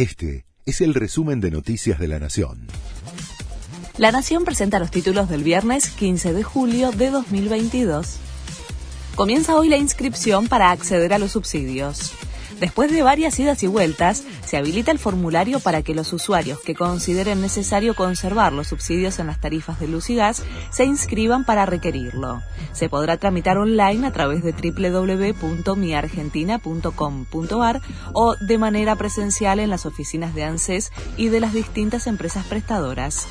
Este es el resumen de Noticias de la Nación. La Nación presenta los títulos del viernes 15 de julio de 2022. Comienza hoy la inscripción para acceder a los subsidios. Después de varias idas y vueltas, se habilita el formulario para que los usuarios que consideren necesario conservar los subsidios en las tarifas de luz y gas se inscriban para requerirlo. Se podrá tramitar online a través de www.miargentina.com.ar o de manera presencial en las oficinas de ANSES y de las distintas empresas prestadoras.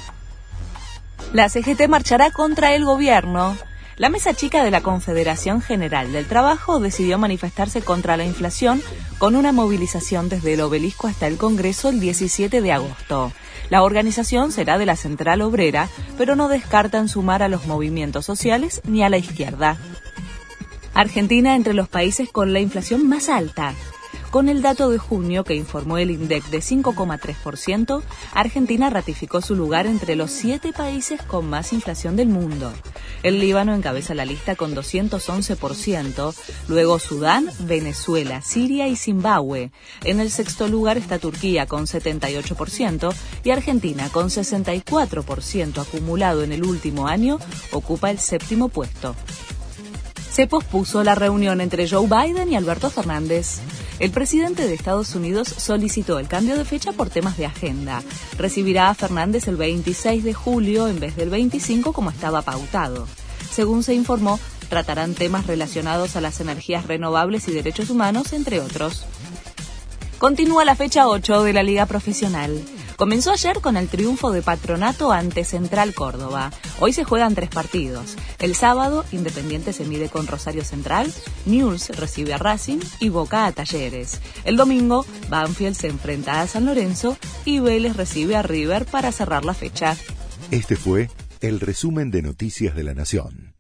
La CGT marchará contra el gobierno. La mesa chica de la Confederación General del Trabajo decidió manifestarse contra la inflación con una movilización desde el obelisco hasta el Congreso el 17 de agosto. La organización será de la Central Obrera, pero no descartan sumar a los movimientos sociales ni a la izquierda. Argentina entre los países con la inflación más alta. Con el dato de junio que informó el INDEC de 5,3%, Argentina ratificó su lugar entre los siete países con más inflación del mundo. El Líbano encabeza la lista con 211%, luego Sudán, Venezuela, Siria y Zimbabue. En el sexto lugar está Turquía con 78% y Argentina con 64% acumulado en el último año ocupa el séptimo puesto. Se pospuso la reunión entre Joe Biden y Alberto Fernández. El presidente de Estados Unidos solicitó el cambio de fecha por temas de agenda. Recibirá a Fernández el 26 de julio en vez del 25 como estaba pautado. Según se informó, tratarán temas relacionados a las energías renovables y derechos humanos, entre otros. Continúa la fecha 8 de la Liga Profesional. Comenzó ayer con el triunfo de Patronato ante Central Córdoba. Hoy se juegan tres partidos. El sábado, Independiente se mide con Rosario Central, News recibe a Racing y Boca a Talleres. El domingo, Banfield se enfrenta a San Lorenzo y Vélez recibe a River para cerrar la fecha. Este fue el resumen de Noticias de la Nación.